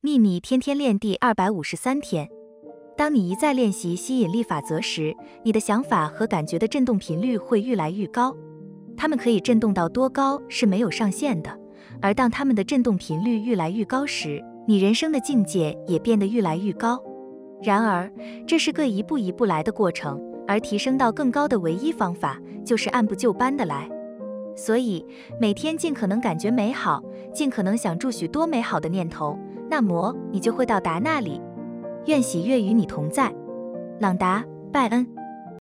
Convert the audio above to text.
秘密天天练第二百五十三天。当你一再练习吸引力法则时，你的想法和感觉的振动频率会愈来愈高。它们可以振动到多高是没有上限的，而当它们的振动频率愈来愈高时，你人生的境界也变得愈来愈高。然而，这是个一步一步来的过程，而提升到更高的唯一方法就是按部就班的来。所以，每天尽可能感觉美好，尽可能想住许多美好的念头，那么你就会到达那里。愿喜悦与你同在，朗达·拜恩。